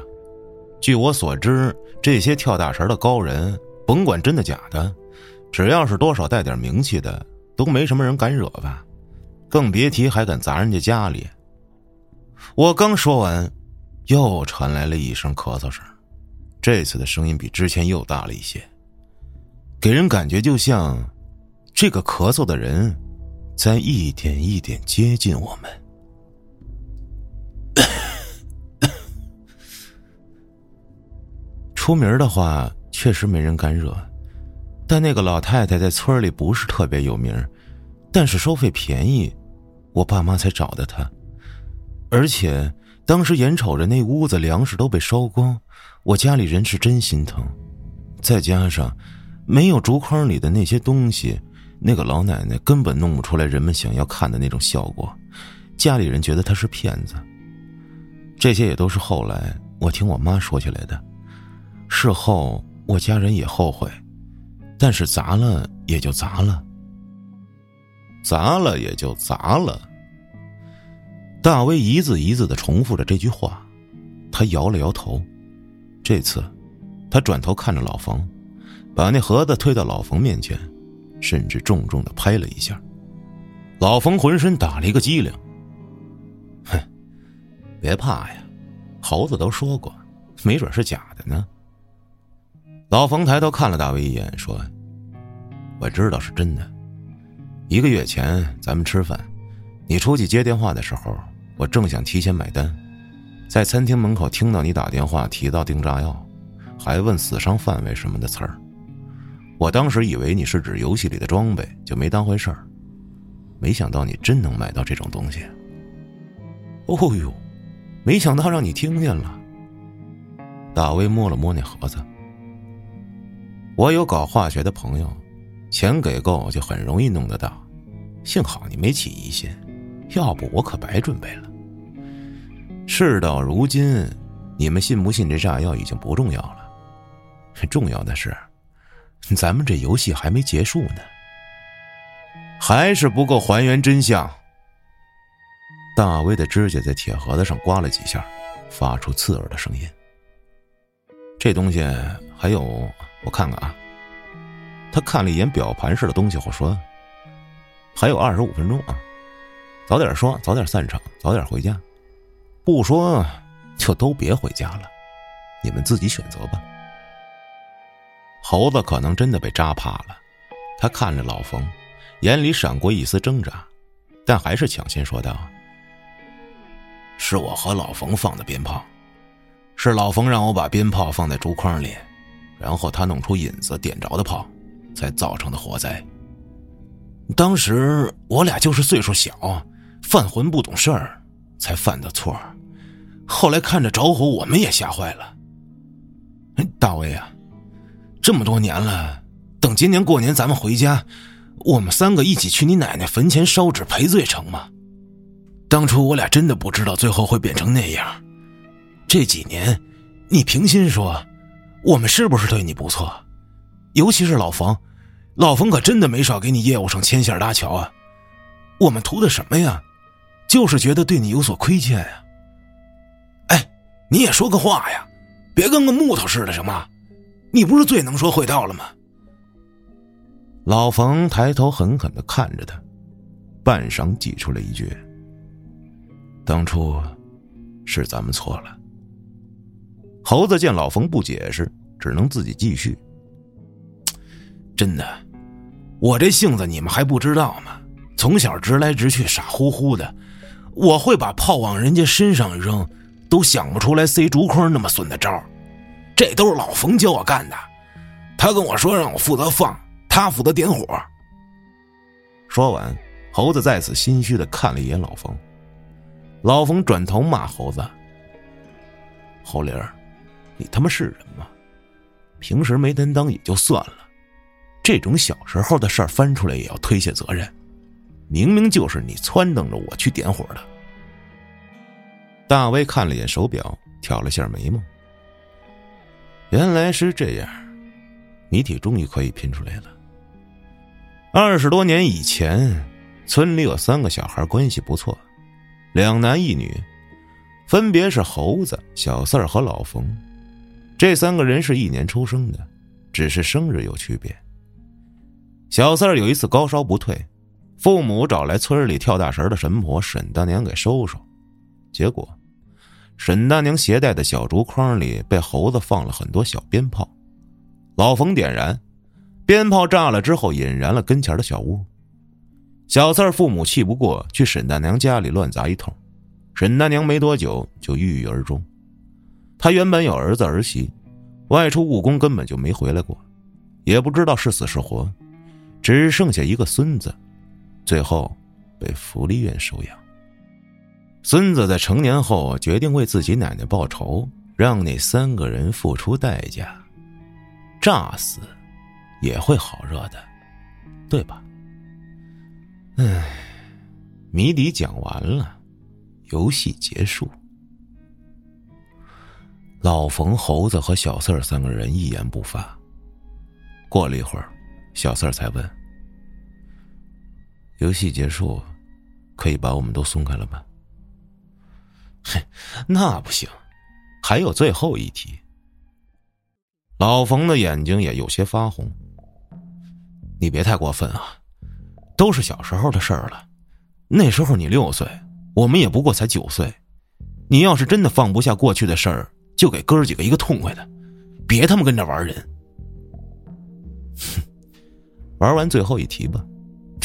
A: 据我所知，这些跳大神的高人，甭管真的假的。只要是多少带点名气的，都没什么人敢惹吧，更别提还敢砸人家家里。我刚说完，又传来了一声咳嗽声，这次的声音比之前又大了一些，给人感觉就像这个咳嗽的人在一点一点接近我们。出名的话，确实没人敢惹。但那个老太太在村里不是特别有名，但是收费便宜，我爸妈才找的她。而且当时眼瞅着那屋子粮食都被烧光，我家里人是真心疼。再加上没有竹筐里的那些东西，那个老奶奶根本弄不出来人们想要看的那种效果。家里人觉得她是骗子。这些也都是后来我听我妈说起来的。事后我家人也后悔。但是砸了也就砸了，砸了也就砸了。大威一字一字的重复着这句话，他摇了摇头。这次，他转头看着老冯，把那盒子推到老冯面前，甚至重重的拍了一下。老冯浑身打了一个激灵。哼，别怕呀，猴子都说过，没准是假的呢。老冯抬头看了大威一眼，说：“我知道是真的。一个月前咱们吃饭，你出去接电话的时候，我正想提前买单，在餐厅门口听到你打电话提到定炸药，还问死伤范围什么的词儿。我当时以为你是指游戏里的装备，就没当回事儿。没想到你真能买到这种东西。哦呦，没想到让你听见了。”大威摸了摸那盒子。我有搞化学的朋友，钱给够就很容易弄得到。幸好你没起疑心，要不我可白准备了。事到如今，你们信不信这炸药已经不重要了，重要的是，咱们这游戏还没结束呢，还是不够还原真相。大威的指甲在铁盒子上刮了几下，发出刺耳的声音。这东西还有。我看看啊，他看了一眼表盘似的东西后说：“还有二十五分钟啊，早点说，早点散场，早点回家。不说，就都别回家了，你们自己选择吧。猴子可能真的被扎怕了，他看着老冯，眼里闪过一丝挣扎，但还是抢先说道：“
B: 是我和老冯放的鞭炮，是老冯让我把鞭炮放在竹筐里，然后他弄出引子点着的炮，才造成的火灾。”当时我俩就是岁数小，犯浑不懂事儿，才犯的错。后来看着着火，我们也吓坏了。大卫啊，这么多年了，等今年过年咱们回家，我们三个一起去你奶奶坟前烧纸赔罪成吗？当初我俩真的不知道最后会变成那样。这几年，你平心说，我们是不是对你不错？尤其是老冯。老冯可真的没少给你业务上牵线搭桥啊！我们图的什么呀？就是觉得对你有所亏欠呀。哎，你也说个话呀，别跟个木头似的行吗？你不是最能说会道了吗？
A: 老冯抬头狠狠的看着他，半晌挤出了一句：“当初是咱们错了。”猴子见老冯不解释，只能自己继续。
B: 真的。我这性子你们还不知道吗？从小直来直去，傻乎乎的。我会把炮往人家身上扔，都想不出来塞竹筐那么损的招这都是老冯教我干的。他跟我说让我负责放，他负责点火。
A: 说完，猴子再次心虚的看了一眼老冯。老冯转头骂猴子：“猴灵，你他妈是人吗？平时没担当也就算了。”这种小时候的事儿翻出来也要推卸责任，明明就是你撺掇着我去点火的。大威看了眼手表，挑了下眉毛。原来是这样，谜题终于可以拼出来了。二十多年以前，村里有三个小孩，关系不错，两男一女，分别是猴子、小四儿和老冯。这三个人是一年出生的，只是生日有区别。小四儿有一次高烧不退，父母找来村里跳大神的神婆沈大娘给收收，结果，沈大娘携带的小竹筐里被猴子放了很多小鞭炮，老冯点燃，鞭炮炸了之后引燃了跟前的小屋，小四儿父母气不过去沈大娘家里乱砸一通，沈大娘没多久就郁郁而终，她原本有儿子儿媳，外出务工根本就没回来过，也不知道是死是活。只剩下一个孙子，最后被福利院收养。孙子在成年后决定为自己奶奶报仇，让那三个人付出代价，炸死也会好热的，对吧？唉，谜底讲完了，游戏结束。老冯、猴子和小四儿三个人一言不发。过了一会儿。小四儿才问：“游戏结束，可以把我们都松开了吗？”“
B: 嘿，那不行，还有最后一题。”
A: 老冯的眼睛也有些发红。
B: “你别太过分啊，都是小时候的事儿了。那时候你六岁，我们也不过才九岁。你要是真的放不下过去的事儿，就给哥几个一个痛快的，别他妈跟这玩人。”
A: 哼。玩完最后一题吧，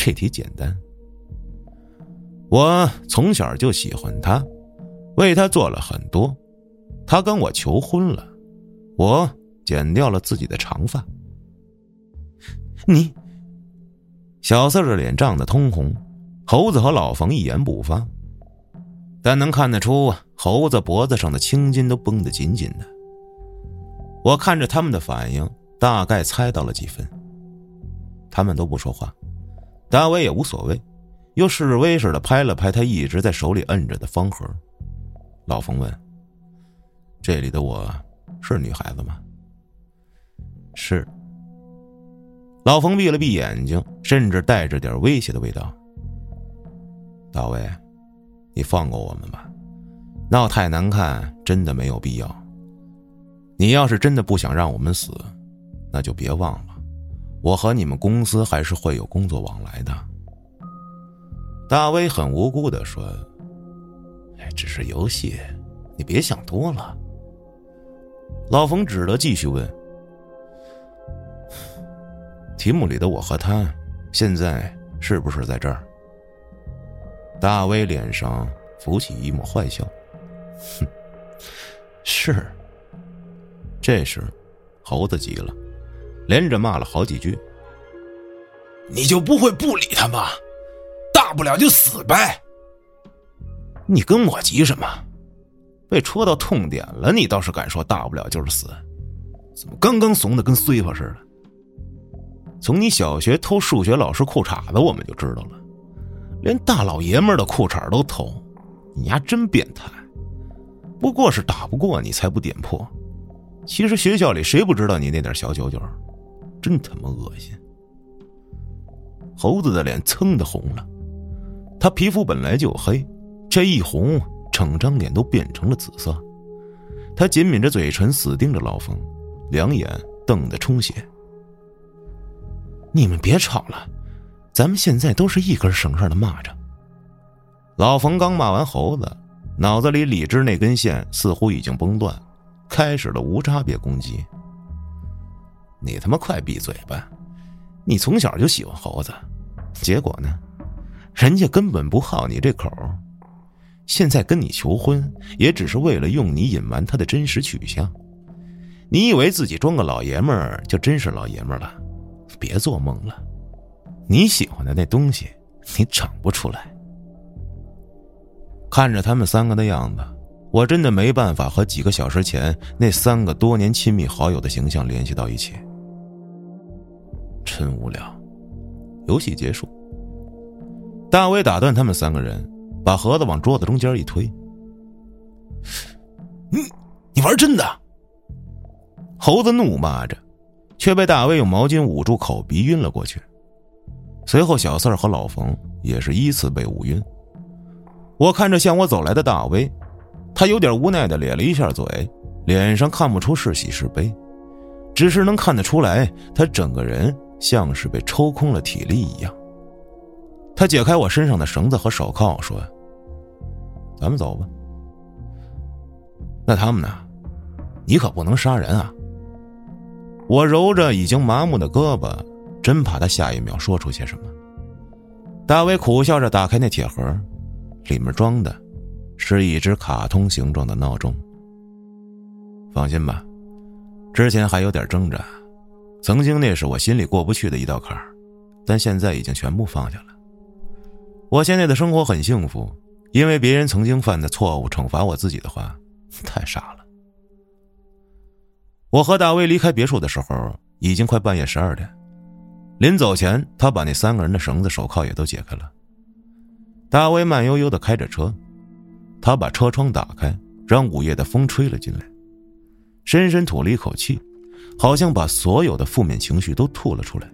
A: 这题简单。我从小就喜欢他，为他做了很多。他跟我求婚了，我剪掉了自己的长发。
B: 你，
A: 小四的脸涨得通红，猴子和老冯一言不发，但能看得出猴子脖子上的青筋都绷得紧紧的。我看着他们的反应，大概猜到了几分。他们都不说话，大卫也无所谓，又示威似的拍了拍他一直在手里摁着的方盒。老冯问：“这里的我是女孩子吗？”“是。”老冯闭了闭眼睛，甚至带着点威胁的味道。“大卫，你放过我们吧，闹太难看，真的没有必要。你要是真的不想让我们死，那就别忘了。”我和你们公司还是会有工作往来的。大威很无辜的说：“，只是游戏，你别想多了。”老冯只得继续问：“题目里的我和他，现在是不是在这儿？”大威脸上浮起一抹坏笑：“哼，是。”这时，猴子急了，连着骂了好几句：“
B: 你就不会不理他吗？大不了就死呗！
A: 你跟我急什么？”被戳到痛点了，你倒是敢说大不了就是死？怎么刚刚怂的跟碎发似的？从你小学偷数学老师裤衩子，我们就知道了，连大老爷们的裤衩都偷，你丫真变态！不过是打不过你才不点破。其实学校里谁不知道你那点小九九？真他妈恶心！猴子的脸噌的红了，他皮肤本来就黑，这一红。整张脸都变成了紫色，他紧抿着嘴唇，死盯着老冯，两眼瞪得充血。你们别吵了，咱们现在都是一根绳上的蚂蚱。老冯刚骂完猴子，脑子里理智那根线似乎已经崩断，开始了无差别攻击。你他妈快闭嘴吧！你从小就喜欢猴子，结果呢，人家根本不好你这口。现在跟你求婚，也只是为了用你隐瞒他的真实取向。你以为自己装个老爷们儿就真是老爷们儿了？别做梦了！你喜欢的那东西，你长不出来。看着他们三个的样子，我真的没办法和几个小时前那三个多年亲密好友的形象联系到一起。真无聊。游戏结束，大威打断他们三个人。把盒子往桌子中间一推，
B: 你你玩真的？
A: 猴子怒骂着，却被大威用毛巾捂住口鼻，晕了过去。随后，小四儿和老冯也是依次被捂晕。我看着向我走来的大威，他有点无奈的咧了一下嘴，脸上看不出是喜是悲，只是能看得出来，他整个人像是被抽空了体力一样。他解开我身上的绳子和手铐，说：“咱们走吧。”那他们呢？你可不能杀人啊！我揉着已经麻木的胳膊，真怕他下一秒说出些什么。大卫苦笑着打开那铁盒，里面装的是一只卡通形状的闹钟。放心吧，之前还有点挣扎，曾经那是我心里过不去的一道坎儿，但现在已经全部放下了。我现在的生活很幸福，因为别人曾经犯的错误惩罚我自己的话，太傻了。我和大威离开别墅的时候，已经快半夜十二点。临走前，他把那三个人的绳子、手铐也都解开了。大威慢悠悠的开着车，他把车窗打开，让午夜的风吹了进来，深深吐了一口气，好像把所有的负面情绪都吐了出来。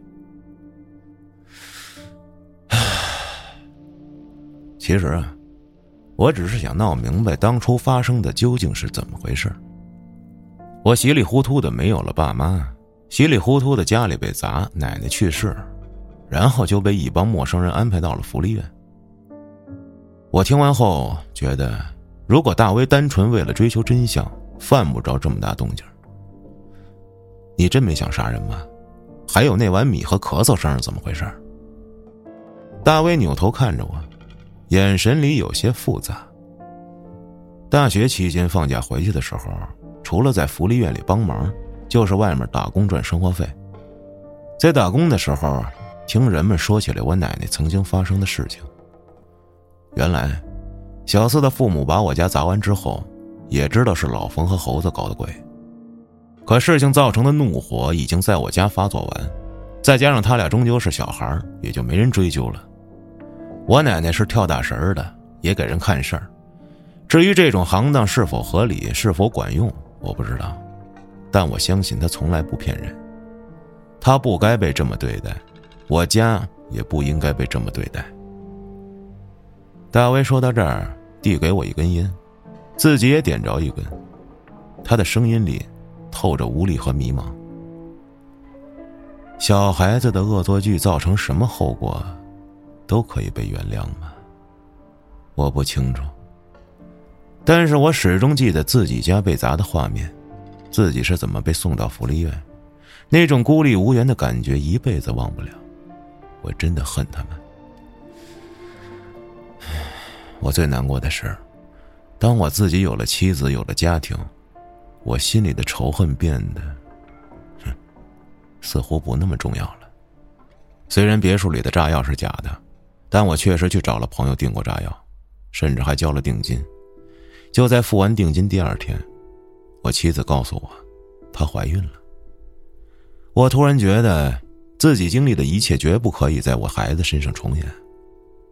A: 其实啊，我只是想闹明白当初发生的究竟是怎么回事。我稀里糊涂的没有了爸妈，稀里糊涂的家里被砸，奶奶去世，然后就被一帮陌生人安排到了福利院。我听完后觉得，如果大威单纯为了追求真相，犯不着这么大动静。你真没想杀人吗？还有那碗米和咳嗽声是怎么回事？大威扭头看着我。眼神里有些复杂。大学期间放假回去的时候，除了在福利院里帮忙，就是外面打工赚生活费。在打工的时候，听人们说起来我奶奶曾经发生的事情。原来，小四的父母把我家砸完之后，也知道是老冯和猴子搞的鬼。可事情造成的怒火已经在我家发作完，再加上他俩终究是小孩也就没人追究了。我奶奶是跳大神的，也给人看事儿。至于这种行当是否合理、是否管用，我不知道。但我相信她从来不骗人。她不该被这么对待，我家也不应该被这么对待。大威说到这儿，递给我一根烟，自己也点着一根。他的声音里透着无力和迷茫。小孩子的恶作剧造成什么后果？都可以被原谅吗？我不清楚，但是我始终记得自己家被砸的画面，自己是怎么被送到福利院，那种孤立无援的感觉一辈子忘不了。我真的恨他们。我最难过的是，当我自己有了妻子，有了家庭，我心里的仇恨变得，哼，似乎不那么重要了。虽然别墅里的炸药是假的，但我确实去找了朋友订过炸药。甚至还交了定金。就在付完定金第二天，我妻子告诉我，她怀孕了。我突然觉得自己经历的一切绝不可以在我孩子身上重演。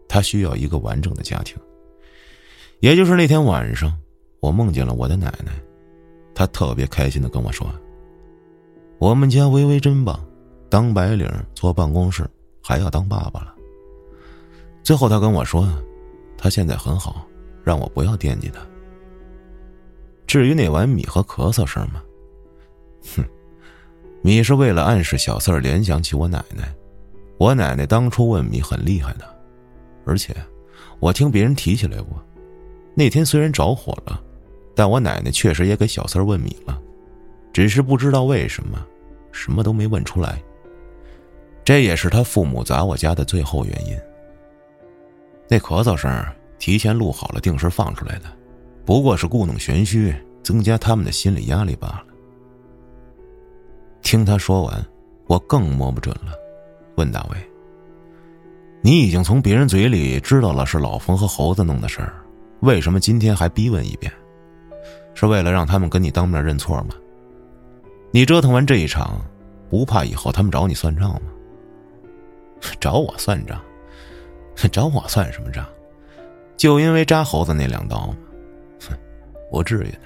A: 她需要一个完整的家庭。也就是那天晚上，我梦见了我的奶奶，他特别开心的跟我说：“我们家微微真棒，当白领坐办公室还要当爸爸了。”最后，他跟我说。他现在很好，让我不要惦记他。至于那碗米和咳嗽声嘛，哼，米是为了暗示小四儿联想起我奶奶。我奶奶当初问米很厉害的，而且我听别人提起来过。那天虽然着火了，但我奶奶确实也给小三儿问米了，只是不知道为什么，什么都没问出来。这也是他父母砸我家的最后原因。那咳嗽声提前录好了，定时放出来的，不过是故弄玄虚，增加他们的心理压力罢了。听他说完，我更摸不准了，问大卫：“你已经从别人嘴里知道了是老冯和猴子弄的事儿，为什么今天还逼问一遍？是为了让他们跟你当面认错吗？你折腾完这一场，不怕以后他们找你算账吗？找我算账？”找我算什么账？就因为扎猴子那两刀吗？哼，不至于的。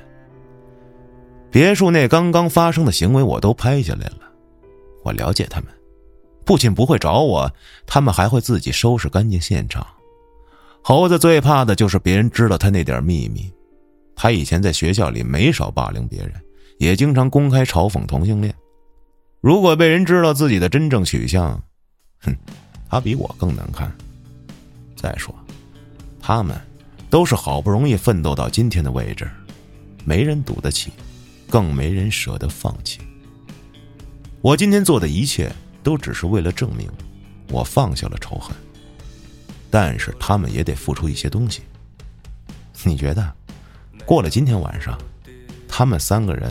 A: 别墅内刚刚发生的行为我都拍下来了，我了解他们，不仅不会找我，他们还会自己收拾干净现场。猴子最怕的就是别人知道他那点秘密。他以前在学校里没少霸凌别人，也经常公开嘲讽同性恋。如果被人知道自己的真正取向，哼，他比我更难看。再说，他们都是好不容易奋斗到今天的位置，没人赌得起，更没人舍得放弃。我今天做的一切都只是为了证明，我放下了仇恨。但是他们也得付出一些东西。你觉得，过了今天晚上，他们三个人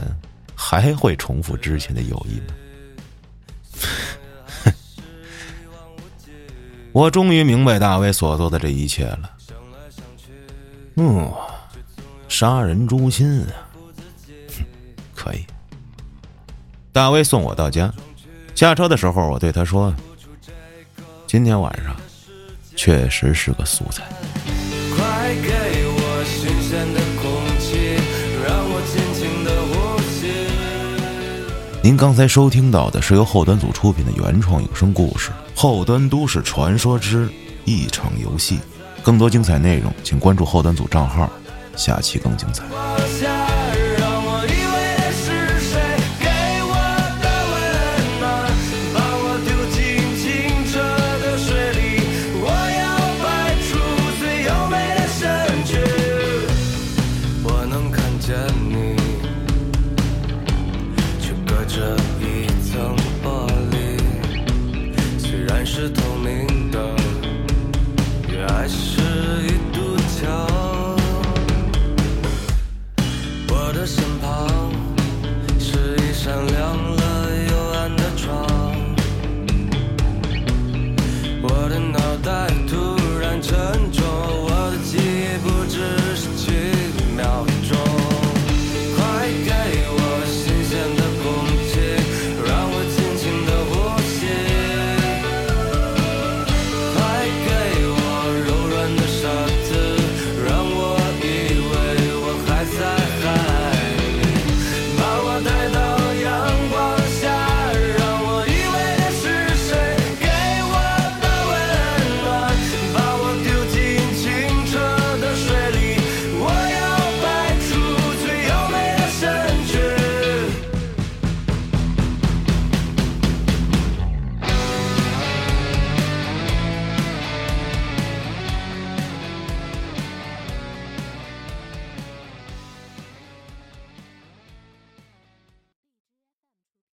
A: 还会重复之前的友谊吗？我终于明白大卫所做的这一切了。嗯，杀人诛心啊！可以。大卫送我到家，下车的时候，我对他说：“今天晚上确实是个素材。”快给新鲜的空气，让我轻轻的呼吸。您刚才收听到的是由后端组出品的原创有声故事。后端都市传说之一场游戏，更多精彩内容，请关注后端组账号，下期更精彩。